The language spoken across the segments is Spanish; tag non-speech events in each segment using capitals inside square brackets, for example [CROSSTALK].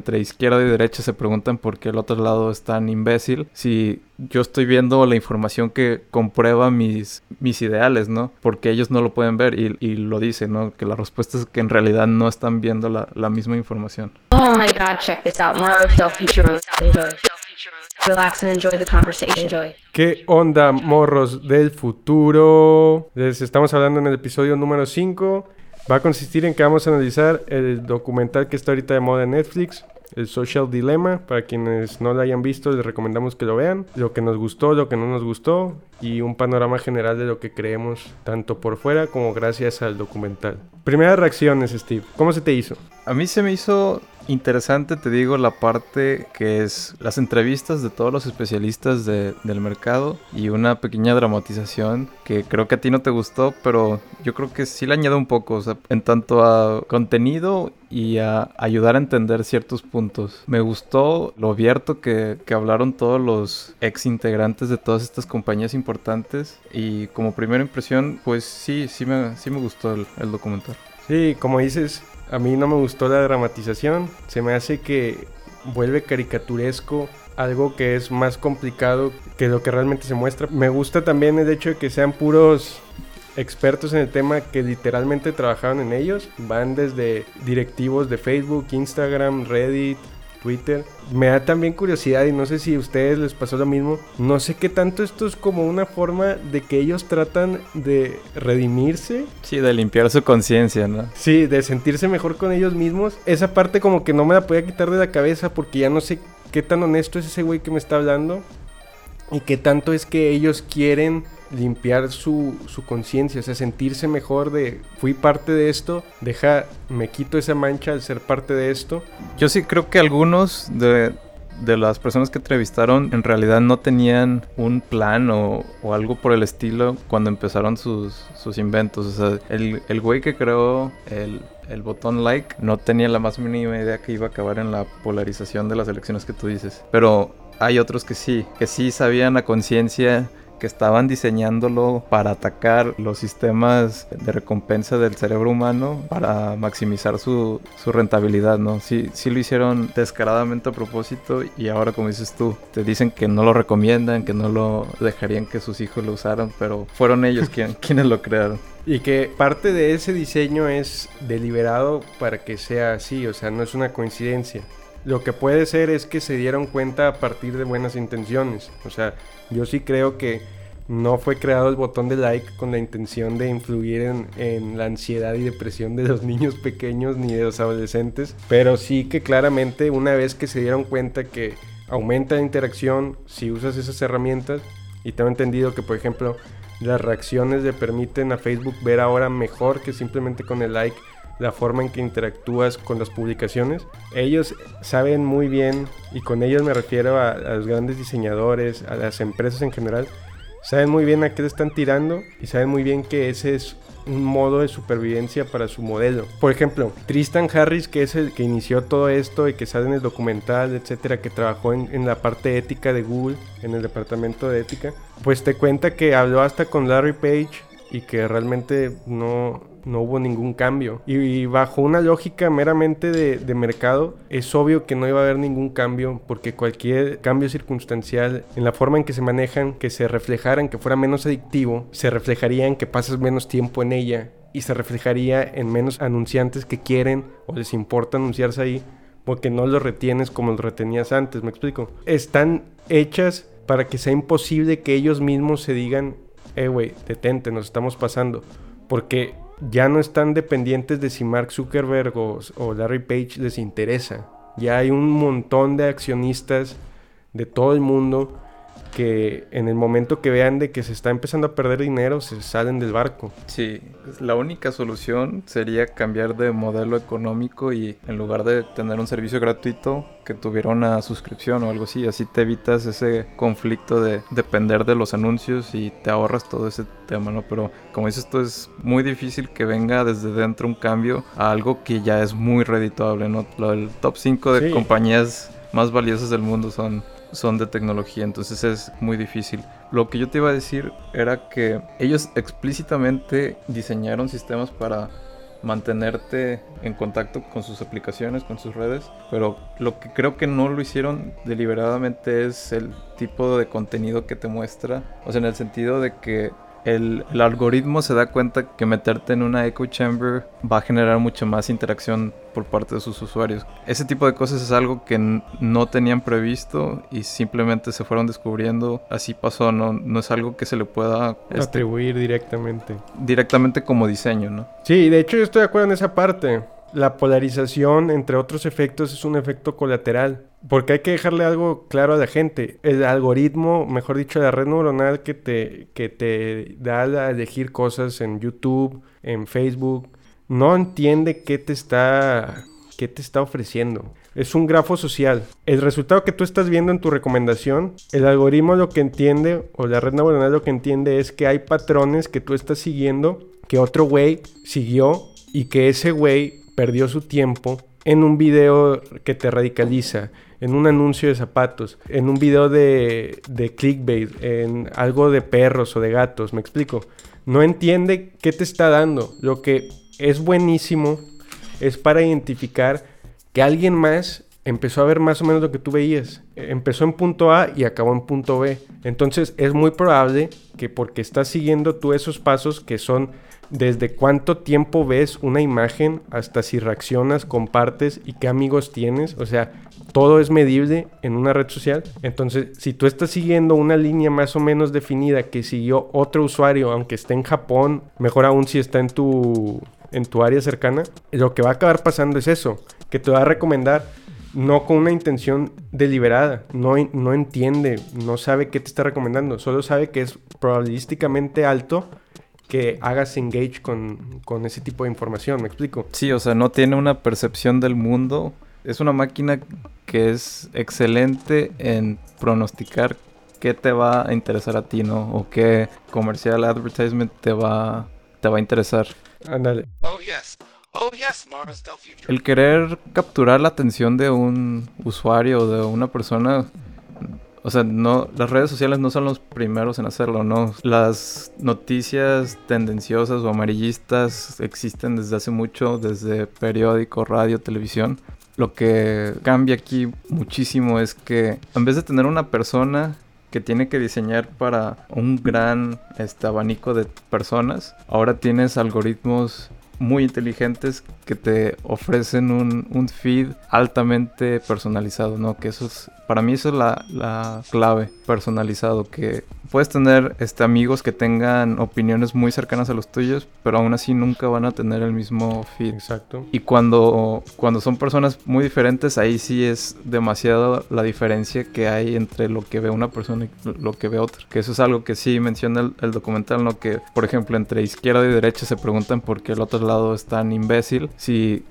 entre izquierda y derecha se preguntan por qué el otro lado es tan imbécil. Si yo estoy viendo la información que comprueba mis, mis ideales, ¿no? Porque ellos no lo pueden ver y, y lo dicen, ¿no? Que la respuesta es que en realidad no están viendo la, la misma información. Oh my god, check this out. More. Relax and enjoy the conversation. Enjoy. ¿Qué onda, morros del futuro? Les estamos hablando en el episodio número 5. Va a consistir en que vamos a analizar el documental que está ahorita de moda en Netflix, el Social Dilemma. Para quienes no lo hayan visto, les recomendamos que lo vean. Lo que nos gustó, lo que no nos gustó y un panorama general de lo que creemos, tanto por fuera como gracias al documental. Primeras reacciones, Steve. ¿Cómo se te hizo? A mí se me hizo interesante, te digo, la parte que es las entrevistas de todos los especialistas de- del mercado y una pequeña dramatización que creo que a ti no te gustó, pero yo creo que sí le añade un poco, o sea, en tanto a contenido y a ayudar a entender ciertos puntos. Me gustó lo abierto que, que hablaron todos los ex integrantes de todas estas compañías importantes y como primera impresión, pues sí, sí me, sí me gustó el, el documental. Sí, como dices, a mí no me gustó la dramatización. Se me hace que vuelve caricaturesco algo que es más complicado que lo que realmente se muestra. Me gusta también el hecho de que sean puros expertos en el tema que literalmente trabajaron en ellos. Van desde directivos de Facebook, Instagram, Reddit, Twitter. Me da también curiosidad y no sé si a ustedes les pasó lo mismo. No sé qué tanto esto es como una forma de que ellos tratan de redimirse Sí, de limpiar su conciencia, ¿no? Sí, de sentirse mejor con ellos mismos. Esa parte como que no me la podía quitar de la cabeza porque ya no sé qué tan honesto es ese güey que me está hablando. Y qué tanto es que ellos quieren limpiar su, su conciencia, o sea, sentirse mejor de, fui parte de esto, deja, me quito esa mancha al ser parte de esto. Yo sí creo que algunos de, de las personas que entrevistaron en realidad no tenían un plan o, o algo por el estilo cuando empezaron sus, sus inventos. O sea, el, el güey que creó el, el botón like no tenía la más mínima idea que iba a acabar en la polarización de las elecciones que tú dices. Pero hay otros que sí, que sí sabían a conciencia que estaban diseñándolo para atacar los sistemas de recompensa del cerebro humano para maximizar su, su rentabilidad, ¿no? Sí, sí lo hicieron descaradamente a propósito y ahora como dices tú, te dicen que no lo recomiendan, que no lo dejarían que sus hijos lo usaran, pero fueron ellos [LAUGHS] quien, quienes lo crearon. Y que parte de ese diseño es deliberado para que sea así, o sea, no es una coincidencia. Lo que puede ser es que se dieron cuenta a partir de buenas intenciones. O sea, yo sí creo que no fue creado el botón de like con la intención de influir en, la ansiedad y depresión de los [LAUGHS] niños pequeños ni de los adolescentes. Pero sí que claramente una vez que se dieron cuenta que aumenta la interacción si usas esas herramientas, y tengo entendido que por ejemplo las reacciones le permiten a Facebook ver ahora mejor que simplemente con el like la forma en que interactúas con las publicaciones. Ellos saben muy bien, y con ellos me refiero a, a, los grandes diseñadores, a las empresas en general, saben muy bien a qué le están tirando y saben muy bien que ese es un modo de supervivencia para su modelo. Por ejemplo, Tristan Harris, que es el que inició todo esto y que sale en el documental, etcétera, que trabajó en, en la parte ética de Google, en el departamento de ética, pues te cuenta que habló hasta con Larry Page y que realmente no, no hubo ningún cambio. Y, bajo una lógica meramente de, mercado, es obvio que no iba a haber ningún cambio, porque cualquier cambio circunstancial en la forma en que se manejan, que se reflejara en que fuera menos adictivo, se reflejaría en que pasas menos tiempo en ella y se reflejaría en menos anunciantes que quieren o les importa anunciarse ahí porque no los retienes como los retenías antes, me explico. Están hechas para que sea imposible que ellos mismos se digan eh, güey, detente, nos estamos pasando. Porque ya no están dependientes de si Mark Zuckerberg o, o, Larry Page les interesa. Ya hay un montón de accionistas de todo el mundo que en el momento que vean de que se está empezando a perder dinero, se salen del barco. Sí, la única solución sería cambiar de modelo económico y en lugar de tener un servicio gratuito, que tuviera una suscripción o algo así. Así te evitas ese conflicto de depender de los anuncios y te ahorras todo ese tema, ¿no? Pero como dices, esto es muy difícil que venga desde dentro un cambio a algo que ya es muy redituable, ¿no? El top 5 de sí. compañías más valiosas del mundo son son de tecnología, entonces es muy difícil. Lo que yo te iba a decir era que ellos explícitamente diseñaron sistemas para mantenerte en contacto con sus aplicaciones, con sus redes, pero lo que creo que no lo hicieron deliberadamente es el tipo de contenido que te muestra, o sea, en el sentido de que el, el, algoritmo se da cuenta que meterte en una echo chamber va a generar mucho más interacción por parte de sus usuarios. Ese tipo de cosas es algo que no tenían previsto y simplemente se fueron descubriendo. Así pasó, no, no es algo que se le pueda este, atribuir directamente. Directamente como diseño, ¿no? Sí, de hecho yo estoy de acuerdo en esa parte. La polarización, entre otros efectos, es un efecto colateral. Porque hay que dejarle algo claro a la gente. El algoritmo, mejor dicho, la red neuronal que te, que te da a elegir cosas en YouTube, en Facebook, no entiende qué te está, qué te está ofreciendo. Es un grafo social. El resultado que tú estás viendo en tu recomendación, el algoritmo lo que entiende, o la red neuronal lo que entiende es que hay patrones que tú estás siguiendo, que otro güey siguió y que ese güey perdió su tiempo en un video que te radicaliza, en un anuncio de zapatos, en un video de, de clickbait, en algo de perros o de gatos, me explico. No entiende qué te está dando. Lo que es buenísimo es para identificar que alguien más empezó a ver más o menos lo que tú veías. Empezó en punto A y acabó en punto B. Entonces es muy probable que porque estás siguiendo tú esos pasos que son desde cuánto tiempo ves una imagen hasta si reaccionas, compartes y qué amigos tienes. O sea, todo es medible en una red social. Entonces, si tú estás siguiendo una línea más o menos definida que siguió otro usuario, aunque esté en Japón, mejor aún si está en tu, en tu área cercana, lo que va a acabar pasando es eso, que te va a recomendar no con una intención deliberada, no, no entiende, no sabe qué te está recomendando, solo sabe que es probabilísticamente alto que hagas engage con, con ese tipo de información, ¿me explico? Sí, o sea, no tiene una percepción del mundo es una máquina que es excelente en pronosticar qué te va a interesar a ti, ¿no? O qué comercial advertisement te va, te va a interesar. Ándale. Oh, yes. Oh, yes, El querer capturar la atención de un usuario o de una persona o sea, no, las redes sociales no son los primeros en hacerlo, ¿no? Las noticias tendenciosas o amarillistas existen desde hace mucho, desde periódico, radio, televisión. Lo que cambia aquí muchísimo es que en vez de tener una persona que tiene que diseñar para un gran este, abanico de personas, ahora tienes algoritmos muy inteligentes que te ofrecen un, un, feed altamente personalizado, ¿no? Que eso es, para mí eso es la, la clave, personalizado, que puedes tener este, amigos que tengan opiniones muy cercanas a los tuyos, pero aún así nunca van a tener el mismo feed. Exacto. Y cuando, cuando son personas muy diferentes, ahí sí es demasiado la diferencia que hay entre lo que ve una persona y lo que ve otra. Que eso es algo que sí menciona el, el documental, ¿no? Que, por ejemplo, entre izquierda y derecha se preguntan por qué el otro es tan imbécil. Si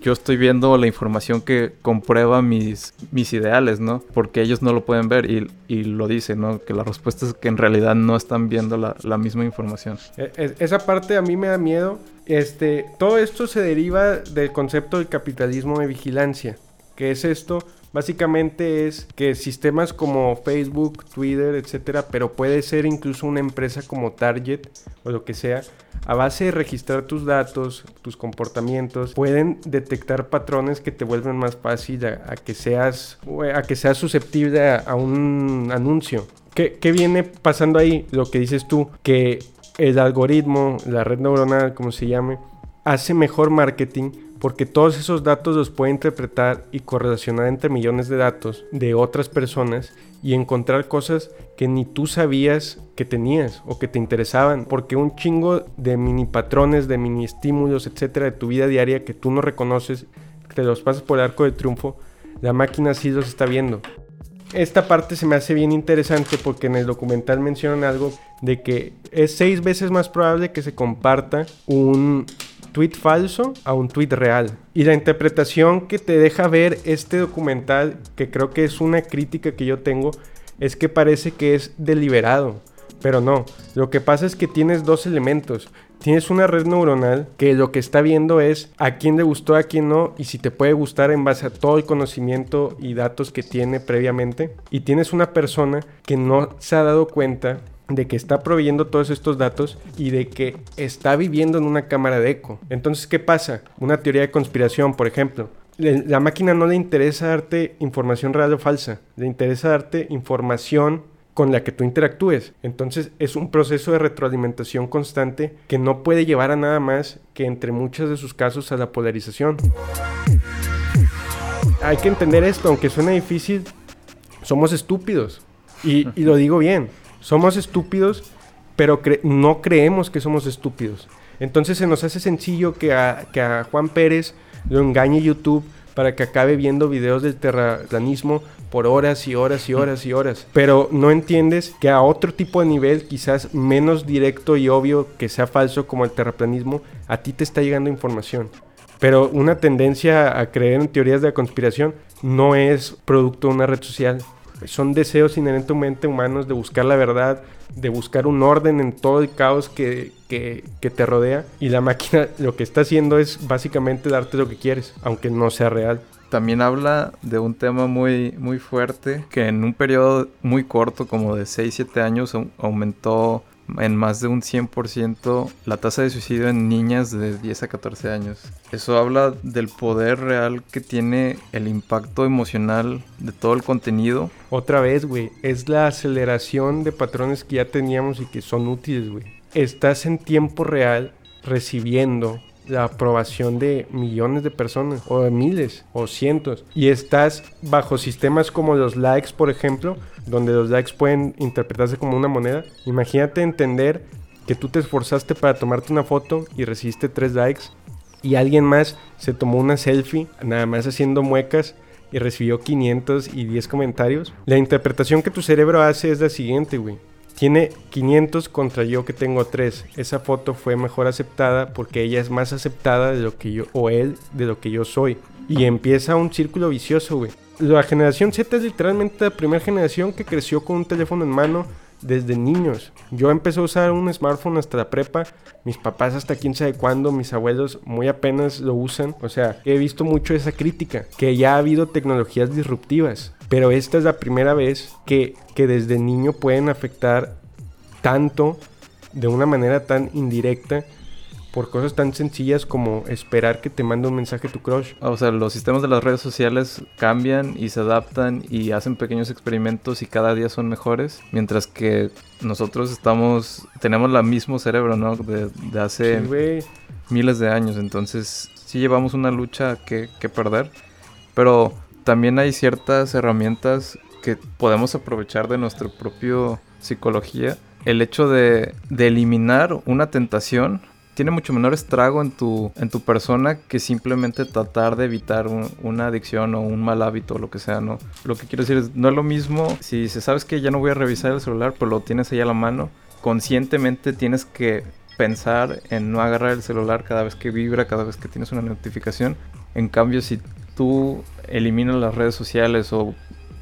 yo estoy viendo la información que comprueba mis, mis ideales, ¿no? Porque ellos no lo pueden ver y, y lo dicen, ¿no? Que la respuesta es que en realidad no están viendo la, la misma información. E, e, esa parte a mí me da miedo. Este, todo esto se deriva del concepto del capitalismo de vigilancia. ¿Qué es esto? Básicamente es que sistemas como Facebook, Twitter, etcétera, pero puede ser incluso una empresa como Target o lo que sea, a base de registrar tus datos, tus comportamientos, pueden detectar patrones que te vuelven más fácil a, que seas a que seas susceptible a un anuncio. ¿Qué, viene pasando ahí? Lo que dices tú, que el algoritmo, la red neuronal, como se llame, hace mejor marketing porque todos esos datos los puede interpretar y correlacionar entre millones de datos de otras personas y encontrar cosas que ni tú sabías que tenías o que te interesaban, porque un chingo de mini patrones, de mini estímulos, etcétera, de tu vida diaria que tú no reconoces, te los pasas por el arco de triunfo, la máquina sí los está viendo. Esta parte se me hace bien interesante porque en el documental mencionan algo de que es seis veces más probable que se comparta un tweet falso a un tweet real. Y la interpretación que te deja ver este documental, que creo que es una crítica que yo tengo, es que parece que es deliberado. Pero no, lo que pasa es que tienes dos elementos. Tienes una red neuronal que lo que está viendo es a quién le gustó, a quién no, y si te puede gustar en base a todo el conocimiento y datos que tiene previamente. Y tienes una persona que no se ha dado cuenta de que está proveyendo todos estos datos y de que está viviendo en una cámara de eco. Entonces, ¿qué pasa? Una teoría de conspiración, por ejemplo. La máquina no le interesa darte información real o falsa, le interesa darte información con la que tú interactúes. Entonces es un proceso de retroalimentación constante que no puede llevar a nada más que entre muchos de sus casos a la polarización. Hay que entender esto, aunque suena difícil, somos estúpidos. Y lo digo bien, somos estúpidos, pero no creemos que somos estúpidos. Entonces se nos hace sencillo que a, que a Juan Pérez lo engañe YouTube para que acabe viendo videos del terraplanismo por horas y horas y horas y horas. Pero no entiendes que a otro tipo de nivel, quizás menos directo y obvio que sea falso como el terraplanismo, a ti te está llegando información. Pero una tendencia a creer en teorías de conspiración no es producto de una red social. Son deseos inherentemente humanos de buscar la verdad, de buscar un orden en todo el caos que, que- te rodea. Y la máquina lo que está haciendo es básicamente darte lo que quieres, aunque no sea real. También habla de un tema muy, muy fuerte que en un periodo muy corto, como de 6-7 años, au- aumentó en más de un 100% la tasa de suicidio en niñas de 10 a 14 años. Eso habla del poder real que tiene el impacto emocional de todo el contenido. Otra vez, güey, es la aceleración de patrones que ya teníamos y que son útiles, güey. Estás en tiempo real recibiendo la aprobación de millones de personas, o de miles, o cientos. Y estás bajo sistemas como los likes, por ejemplo, donde los likes pueden interpretarse como una moneda. Imagínate entender que tú te esforzaste para tomarte una foto y recibiste tres likes y alguien más se tomó una selfie, nada más haciendo muecas y recibió 510 comentarios. La interpretación que tu cerebro hace es la siguiente, güey. Tiene 500 contra yo que tengo 3. Esa foto fue mejor aceptada porque ella es más aceptada de lo que yo o él de lo que yo soy. Y empieza un círculo vicioso, güey. La generación Z es literalmente la primera generación que creció con un teléfono en mano desde niños. Yo empecé a usar un smartphone hasta la prepa, mis papás hasta quién sabe cuándo, mis abuelos muy apenas lo usan. O sea, he visto mucho esa crítica, que ya ha habido tecnologías disruptivas, pero esta es la primera vez que, que desde niño pueden afectar tanto, de una manera tan indirecta, por cosas tan sencillas como esperar que te mande un mensaje tu crush. O sea, los sistemas de las redes sociales cambian y se adaptan y hacen pequeños experimentos y cada día son mejores, mientras que nosotros estamos, tenemos el mismo cerebro, ¿no? De, de hace Sí, miles de años, entonces sí llevamos una lucha que, que perder, pero también hay ciertas herramientas que podemos aprovechar de nuestra propia psicología. El hecho de, de eliminar una tentación tiene mucho menor estrago en tu, en tu persona que simplemente tratar de evitar un- una adicción o un mal hábito o lo que sea, ¿no? Lo que quiero decir es, no es lo mismo si se sabes que ya no voy a revisar el celular, pero lo tienes ahí a la mano, conscientemente tienes que pensar en no agarrar el celular cada vez que vibra, cada vez que tienes una notificación. En cambio, si tú eliminas las redes sociales o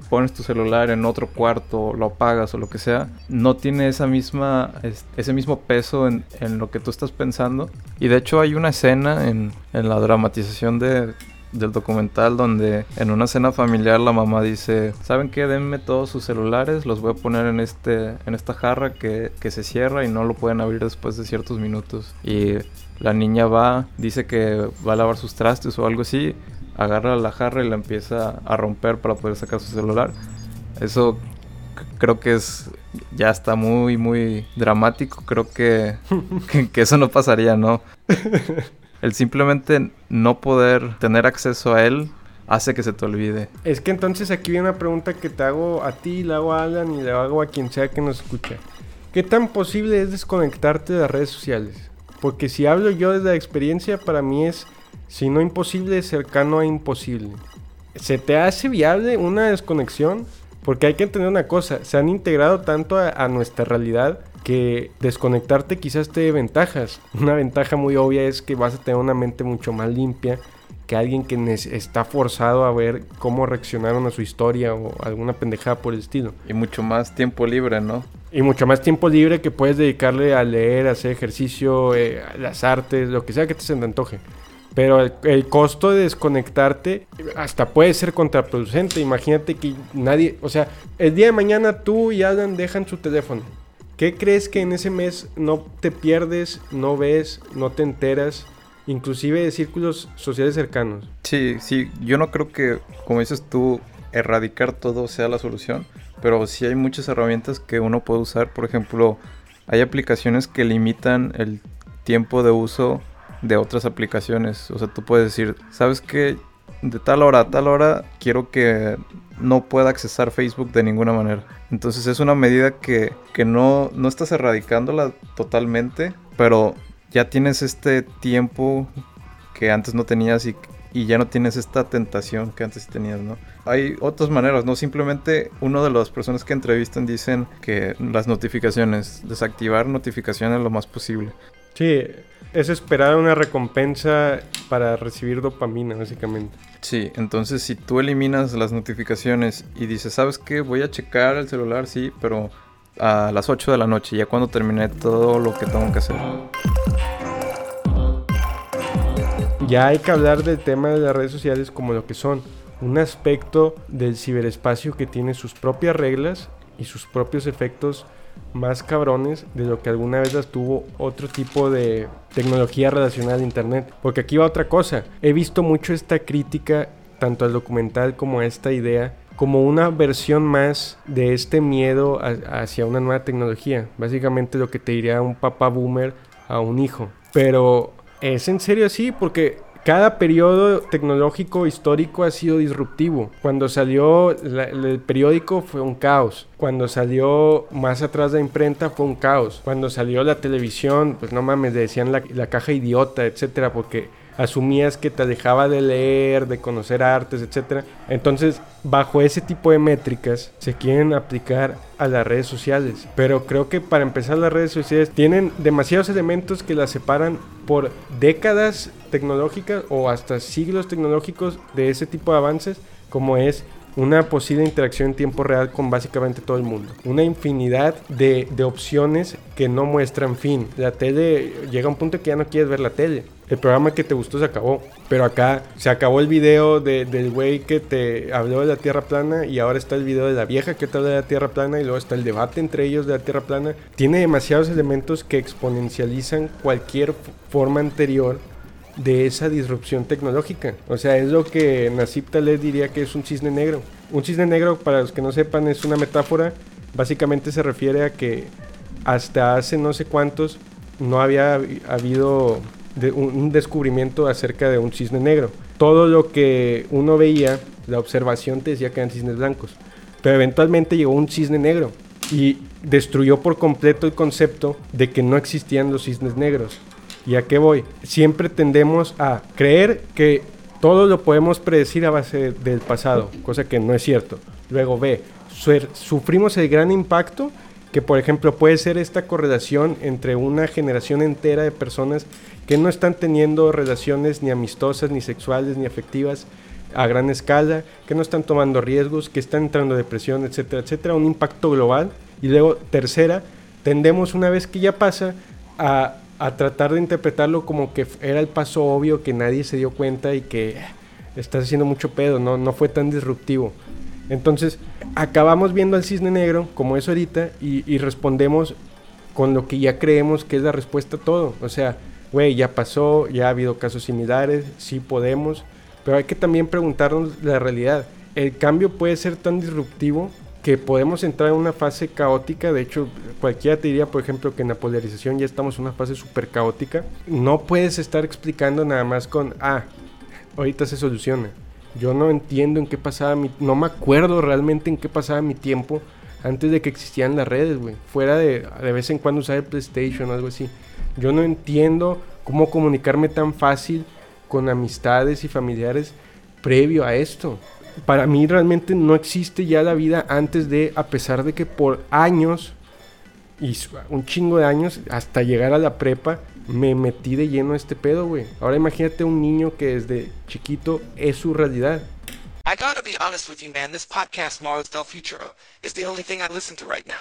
pones tu celular en otro cuarto, lo apagas o lo que sea, no tiene esa misma, es- ese mismo peso en, en lo que tú estás pensando. Y de hecho hay una escena en, en la dramatización de, del documental donde en una cena familiar la mamá dice, ¿saben qué? Denme todos sus celulares, los voy a poner en, este, en esta jarra que, que se cierra y no lo pueden abrir después de ciertos minutos. Y la niña va, dice que va a lavar sus trastes o algo así, agarra la jarra y la empieza a romper para poder sacar su celular. Eso creo que es ya está muy muy dramático. Creo que, [LAUGHS] que, que eso no pasaría, ¿no? El simplemente no poder tener acceso a él hace que se te olvide. Es que entonces aquí viene una pregunta que te hago a ti, la hago a Alan y la hago a quien sea que nos escuche. ¿Qué tan posible es desconectarte de las redes sociales? Porque si hablo yo desde la experiencia, para mí es, si no imposible, cercano a imposible. ¿Se te hace viable una desconexión? Porque hay que entender una cosa, se han integrado tanto a, a nuestra realidad que desconectarte quizás te dé ventajas. [LAUGHS] Una ventaja muy obvia es que vas a tener una mente mucho más limpia que alguien que está forzado a ver cómo reaccionaron a su historia o alguna pendejada por el estilo. Y mucho más tiempo libre, ¿no? Y mucho más tiempo libre que puedes dedicarle a leer, a hacer ejercicio, eh, a las artes, lo que sea que te se te antoje. Pero el, el costo de desconectarte hasta puede ser contraproducente. Imagínate que nadie, o sea, el día de mañana tú y Alan dejan su teléfono. ¿Qué crees que en ese mes no te pierdes, no ves, no te enteras, inclusive de círculos sociales cercanos? Sí, sí, yo no creo que, como dices tú, erradicar todo sea la solución, pero sí hay muchas herramientas que uno puede usar. Por ejemplo, hay aplicaciones que limitan el tiempo de uso de otras aplicaciones. O sea, tú puedes decir, ¿sabes qué? De tal hora a tal hora quiero que no pueda accesar Facebook de ninguna manera. Entonces es una medida que, que no, no estás erradicándola totalmente, pero ya tienes este tiempo que antes no tenías y, y ya no tienes esta tentación que antes tenías, ¿no? Hay otras maneras, ¿no? Simplemente uno de las personas que entrevistan dicen que las notificaciones, desactivar notificaciones lo más posible. Sí, es esperar una recompensa para recibir dopamina, básicamente. Sí, entonces si tú eliminas las notificaciones y dices, ¿sabes qué? Voy a checar el celular, sí, pero a las 8 de la noche, ya cuando terminé todo lo que tengo que hacer. Ya hay que hablar del tema de las redes sociales como lo que son, un aspecto del ciberespacio que tiene sus propias reglas y sus propios efectos más cabrones de lo que alguna vez las tuvo otro tipo de tecnología relacionada a internet. Porque aquí va otra cosa. He visto mucho esta crítica, tanto al documental como a esta idea, como una versión más de este miedo hacia una nueva tecnología. Básicamente lo que te diría un papá boomer a un hijo. Pero es en serio así, porque cada periodo tecnológico histórico ha sido disruptivo. Cuando salió el periódico fue un caos. Cuando salió más atrás la imprenta fue un caos. Cuando salió la televisión, pues no mames, le decían la, la caja idiota, etcétera, porque asumías que te alejaba de leer, de conocer artes, etcétera. Entonces, bajo ese tipo de métricas se quieren aplicar a las redes sociales. Pero creo que para empezar las redes sociales tienen demasiados elementos que las separan por décadas tecnológicas o hasta siglos tecnológicos de ese tipo de avances, como es una posible interacción en tiempo real con básicamente todo el mundo. Una infinidad de, opciones que no muestran fin. La tele llega a un punto que ya no quieres ver la tele. El programa que te gustó se acabó. Pero acá se acabó el video de- del güey que te habló de la Tierra plana y ahora está el video de la vieja que te habla de la Tierra plana y luego está el debate entre ellos de la Tierra plana. Tiene demasiados elementos que exponencializan cualquier forma anterior de esa disrupción tecnológica. O sea, es lo que Nasib Taleb diría que es un cisne negro. Un cisne negro, para los que no sepan, es una metáfora. Básicamente se refiere a que hasta hace no sé cuántos no había habi- habido un descubrimiento acerca de un cisne negro. Todo lo que uno veía, la observación te decía que eran cisnes blancos. Pero eventualmente llegó un cisne negro y destruyó por completo el concepto de que no existían los cisnes negros. ¿Y a qué voy? Siempre tendemos a creer que todo lo podemos predecir a base del pasado, cosa que no es cierto. Luego suer- sufrimos el gran impacto que por ejemplo puede ser esta correlación entre una generación entera de personas que no están teniendo relaciones ni amistosas, ni sexuales, ni afectivas a gran escala, que no están tomando riesgos, que están entrando en depresión, etcétera, etcétera, un impacto global. Y luego, tercera, tendemos una vez que ya pasa a, a tratar de interpretarlo como que era el paso obvio, que nadie se dio cuenta y que eh, estás haciendo mucho pedo, no, no fue tan disruptivo. Entonces, acabamos viendo al cisne negro, como es ahorita, y, y respondemos con lo que ya creemos que es la respuesta a todo. O sea, güey, ya pasó, ya ha habido casos similares, sí podemos, pero hay que también preguntarnos la realidad. El cambio puede ser tan disruptivo que podemos entrar en una fase caótica. De hecho, cualquiera te diría, por ejemplo, que en la polarización ya estamos en una fase súper caótica. No puedes estar explicando nada más con, ah, ahorita se soluciona. Yo no entiendo en qué pasaba mi... No me acuerdo realmente en qué pasaba mi tiempo antes de que existían las redes, güey. Fuera de de vez en cuando usar el PlayStation o algo así. Yo no entiendo cómo comunicarme tan fácil con amistades y familiares previo a esto. Para mí realmente no existe ya la vida antes de, a pesar de que por años, y un chingo de años, hasta llegar a la prepa, me metí de lleno a este pedo, güey. Ahora imagínate un niño que desde chiquito es su realidad. I gotta be honest with you, man. This podcast, Mars del Futuro, is the only thing I listen to right now.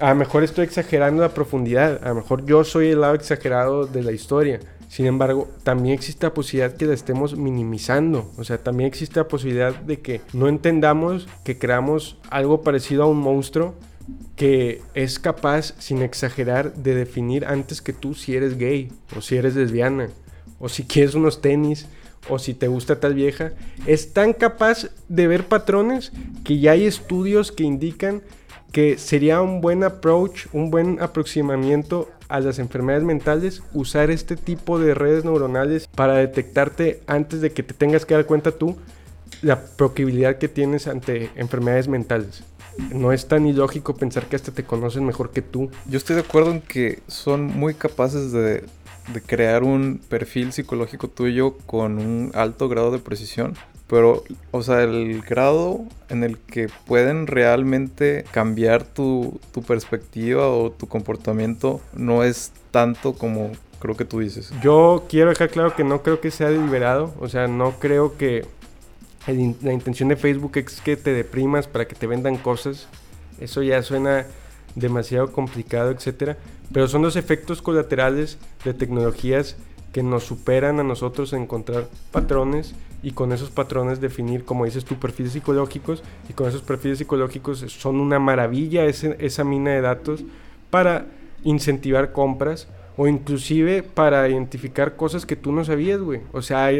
A lo mejor estoy exagerando la profundidad, a lo mejor yo soy el lado exagerado de la historia. Sin embargo, también existe la posibilidad que la estemos minimizando. O sea, también existe la posibilidad de que no entendamos que creamos algo parecido a un monstruo que es capaz, sin exagerar, de definir antes que tú si eres gay o si eres lesbiana o si quieres unos tenis o si te gusta tal vieja. Es tan capaz de ver patrones que ya hay estudios que indican que sería un buen approach, un buen aproximamiento a las enfermedades mentales usar este tipo de redes neuronales para detectarte antes de que te tengas que dar cuenta tú la probabilidad que tienes ante enfermedades mentales. No es tan ilógico pensar que hasta te conocen mejor que tú. Yo estoy de acuerdo en que son muy capaces de crear un perfil psicológico tuyo con un alto grado de precisión. Pero, o sea, el grado en el que pueden realmente cambiar tu, tu perspectiva o tu comportamiento no es tanto como creo que tú dices. Yo quiero dejar claro que no creo que sea deliberado. O sea, no creo que el la intención de Facebook es que te deprimas para que te vendan cosas. Eso ya suena demasiado complicado, etcétera. Pero son los efectos colaterales de tecnologías que nos superan a nosotros en encontrar patrones y con esos patrones definir, como dices tú, perfiles psicológicos y con esos perfiles psicológicos son una maravilla esa mina de datos para incentivar compras o inclusive para identificar cosas que tú no sabías, güey. O sea,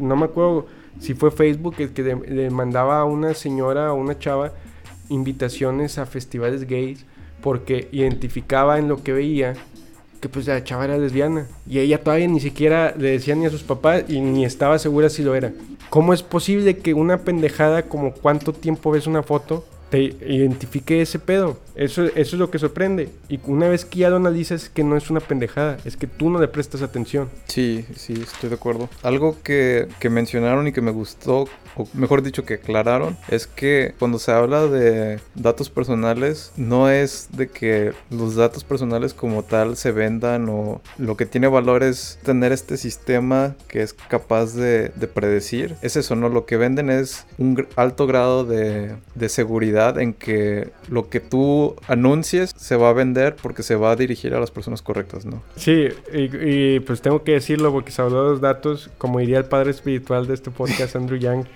no me acuerdo si fue Facebook el que le, le mandaba a una señora o una chava invitaciones a festivales gays porque identificaba en lo que veía que pues la chava era lesbiana y ella todavía ni siquiera le decía ni a sus papás y ni estaba segura si lo era. ¿Cómo es posible que una pendejada como cuánto tiempo ves una foto te identifique ese pedo? Eso, eso es lo que sorprende. Y una vez que ya lo analizas que no es una pendejada, es que tú no le prestas atención. Sí, sí, estoy de acuerdo. Algo que, que mencionaron y que me gustó, o mejor dicho que aclararon, es que cuando se habla de datos personales, no es de que los datos personales como tal se vendan o lo que tiene valor es tener este sistema que es capaz de, de predecir. Es eso, ¿no? Lo que venden es un alto grado de, de seguridad en que lo que tú anuncies se va a vender porque se va a dirigir a las personas correctas, ¿no? Sí, y, y, pues tengo que decirlo porque se habló de los datos, como diría el padre espiritual de este podcast, [LAUGHS] Andrew Yang,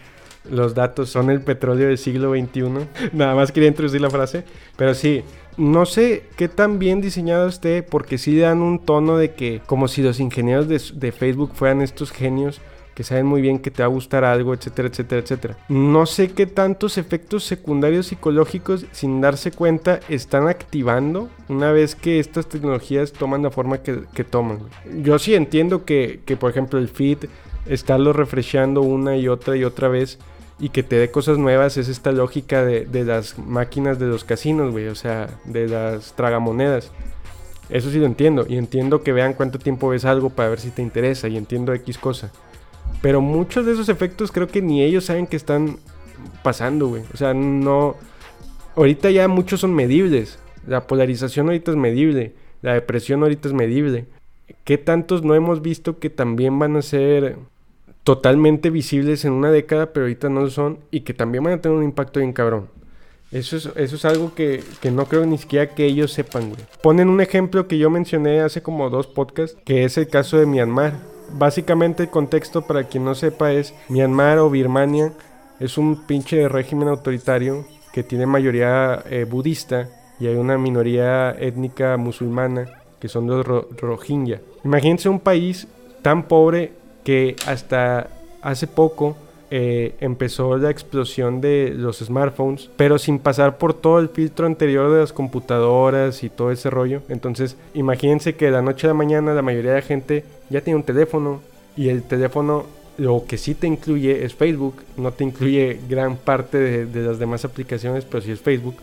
los datos son el petróleo del siglo XXI. [LAUGHS] Nada más quería introducir la frase, pero sí, no sé qué tan bien diseñado esté porque sí dan un tono de que como si los ingenieros de, de Facebook fueran estos genios que saben muy bien que te va a gustar algo, etcétera, etcétera, etcétera. No sé qué tantos efectos secundarios psicológicos sin darse cuenta están activando una vez que estas tecnologías toman la forma que, que toman. Yo sí entiendo que, que, por ejemplo, el feed, estarlo refresheando una y otra y otra vez y que te dé cosas nuevas es esta lógica de, de las máquinas de los casinos, güey, o sea, de las tragamonedas. Eso sí lo entiendo. Y entiendo que vean cuánto tiempo ves algo para ver si te interesa. Y entiendo X cosa. Pero muchos de esos efectos creo que ni ellos saben que están pasando, güey. O sea, no... Ahorita ya muchos son medibles. La polarización ahorita es medible. La depresión ahorita es medible. ¿Qué tantos no hemos visto que también van a ser totalmente visibles en una década, pero ahorita no lo son? Y que también van a tener un impacto bien cabrón. Eso es, eso es algo que, que, no creo ni siquiera que ellos sepan, güey. Ponen un ejemplo que yo mencioné hace como dos podcasts, que es el caso de Myanmar. Básicamente el contexto, para quien no sepa, es Myanmar o Birmania es un pinche régimen autoritario que tiene mayoría eh, budista y hay una minoría étnica musulmana que son los ro Rohingya. Imagínense un país tan pobre que hasta hace poco eh, empezó la explosión de los smartphones, pero sin pasar por todo el filtro anterior de las computadoras y todo ese rollo. Entonces, imagínense que de la noche a la mañana la mayoría de la gente ya tiene un teléfono y el teléfono lo que sí te incluye es Facebook, no te incluye gran parte de, de las demás aplicaciones, pero sí es Facebook.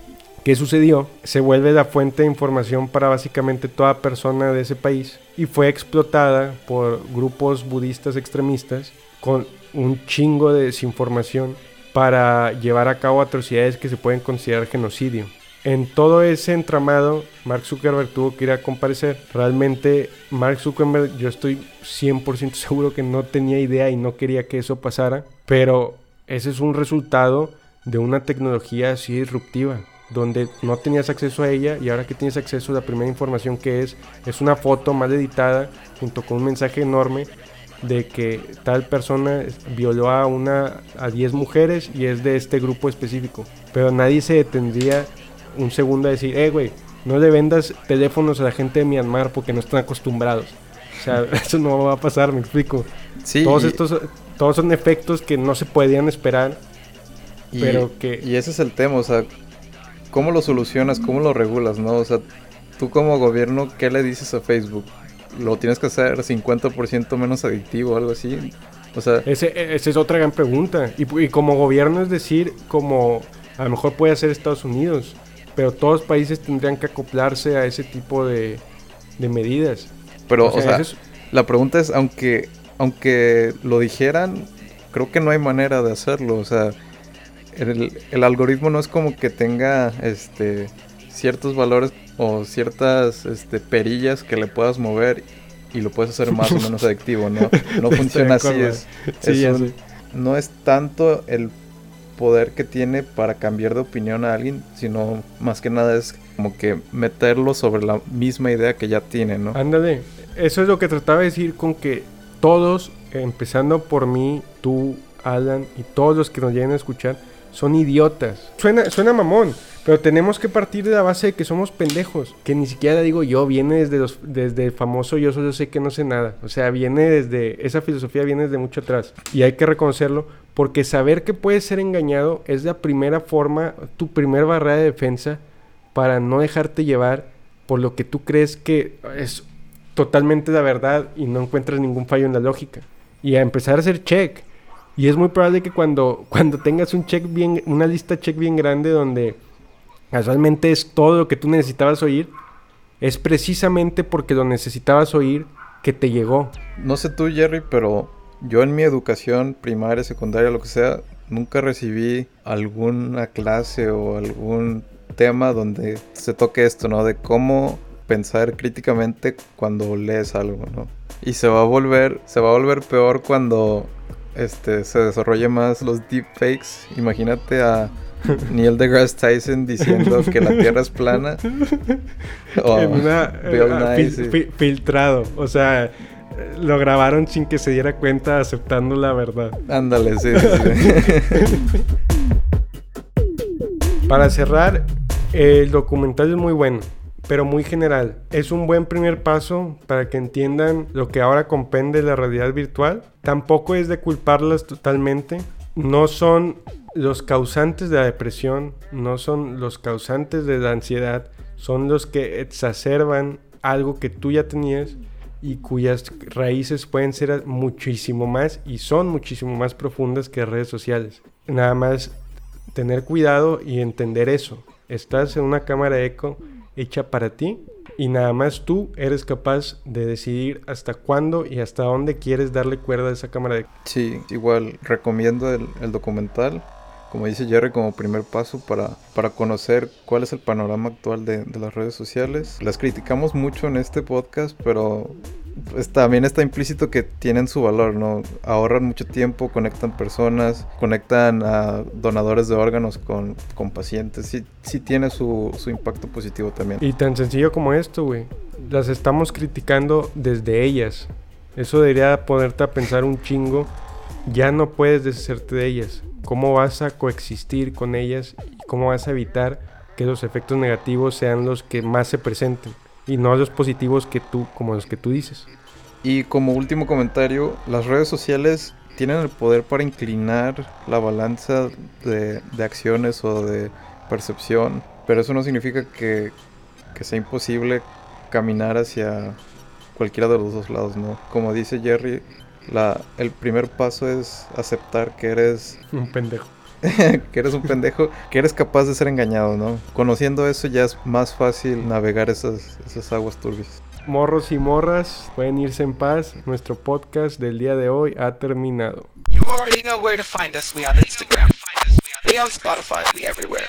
¿Qué sucedió? Se vuelve la fuente de información para básicamente toda persona de ese país y fue explotada por grupos budistas extremistas con un chingo de desinformación para llevar a cabo atrocidades que se pueden considerar genocidio. En todo ese entramado, Mark Zuckerberg tuvo que ir a comparecer. Realmente, Mark Zuckerberg, yo estoy 100% seguro que no tenía idea y no quería que eso pasara, pero ese es un resultado de una tecnología así disruptiva donde no tenías acceso a ella y ahora que tienes acceso a la primera información que es es una foto mal editada junto con un mensaje enorme de que tal persona violó a una a 10 mujeres y es de este grupo específico, pero nadie se detendría un segundo a decir, eh, güey, no le vendas teléfonos a la gente de Myanmar porque no están acostumbrados. O sea, [LAUGHS] eso no va a pasar, me explico. Sí, todos estos, todos son efectos que no se podían esperar. Y, Pero que- y ese es el tema, o sea, ¿cómo lo solucionas? ¿Cómo lo regulas? ¿No? O sea, tú como gobierno, ¿qué le dices a Facebook? ¿Lo tienes que hacer 50% menos adictivo o algo así? O sea, Ese, esa es otra gran pregunta. Y, y como gobierno, es decir, como a lo mejor puede ser Estados Unidos, pero todos los países tendrían que acoplarse a ese tipo de, de medidas. pero, o sea, o sea, eso es- la pregunta es, aunque, aunque lo dijeran, creo que no hay manera de hacerlo. O sea, el, el algoritmo no es como que tenga este ciertos valores o ciertas este, perillas que le puedas mover y lo puedes hacer más o menos [LAUGHS] adictivo, ¿no? No funciona así, es, Sí, es ya un- sé. no es tanto el poder que tiene para cambiar de opinión a alguien, sino más que nada es como que meterlo sobre la misma idea que ya tiene, ¿no? Ándale, eso es lo que trataba de decir con que todos, empezando por mí, tú, Alan y todos los que nos lleguen a escuchar, son idiotas. Suena, suena mamón, pero tenemos que partir de la base de que somos pendejos. Que ni siquiera digo yo, viene desde, desde el famoso yo solo sé que no sé nada. O sea, viene desde, esa filosofía viene desde mucho atrás. Y hay que reconocerlo porque saber que puedes ser engañado es la primera forma, tu primer barrera de defensa para no dejarte llevar por lo que tú crees que es totalmente la verdad y no encuentras ningún fallo en la lógica. Y a empezar a hacer check. Y es muy probable que cuando, [LAUGHS] cuando tengas un check bien, una lista check bien grande donde casualmente es todo lo que tú necesitabas oír, es precisamente porque lo necesitabas oír que te llegó. No sé tú, Jerry, pero yo en mi educación primaria, secundaria, lo que sea, nunca recibí alguna clase o algún tema donde se toque esto, ¿no? De cómo pensar críticamente cuando lees algo, ¿no? Y se va a volver, se va a volver peor cuando este se desarrolle más los deepfakes. Imagínate a [LAUGHS] Neil deGrasse Tyson diciendo que la Tierra es plana. [LAUGHS] En una, [LAUGHS] Bill Nye, fil- sí. fi- filtrado. O sea, eh, lo grabaron sin que se diera cuenta aceptando la verdad. Ándale, sí. Para cerrar, el documental es muy bueno, pero muy general. Es un buen primer paso para que entiendan lo que ahora comprende la realidad virtual. Tampoco es de culparlas totalmente. No son los causantes de la depresión, no son los causantes de la ansiedad, son los que exacerban algo que tú ya tenías y cuyas raíces pueden ser muchísimo más y son muchísimo más profundas que redes sociales. Nada más tener cuidado y entender eso. Estás en una cámara eco hecha para ti y nada más tú eres capaz de decidir hasta cuándo y hasta dónde quieres darle cuerda a esa cámara eco. Sí, igual recomiendo el, el documental, como dice Jerry, como primer paso para, para conocer cuál es el panorama actual de, de las redes sociales. Las criticamos mucho en este podcast, pero pues, también está implícito que tienen su valor, ¿no? Ahorran mucho tiempo, conectan personas, conectan a donadores de órganos con, con pacientes. Sí, sí tiene su, su impacto positivo también. Y tan sencillo como esto, güey. Las estamos criticando desde ellas. Eso debería ponerte a pensar un chingo. Ya no puedes deshacerte de ellas. ¿Cómo vas a coexistir con ellas? ¿Y cómo vas a evitar que los efectos negativos sean los que más se presenten? Y no los positivos que tú, como los que tú dices. Y como último comentario, las redes sociales tienen el poder para inclinar la balanza de, acciones o de percepción, pero eso no significa que sea imposible caminar hacia cualquiera de los dos lados, ¿no? Como dice Jerry, la, el primer paso es aceptar que eres, [LAUGHS] Un pendejo. [LAUGHS] que eres un pendejo, que eres capaz de ser engañado, ¿no? Conociendo eso ya es más fácil navegar esas, esas aguas turbias. Morros y morras, pueden irse en paz. Nuestro podcast del día de hoy ha terminado. You already know where to find us. We on Instagram. We on Spotify. We everywhere.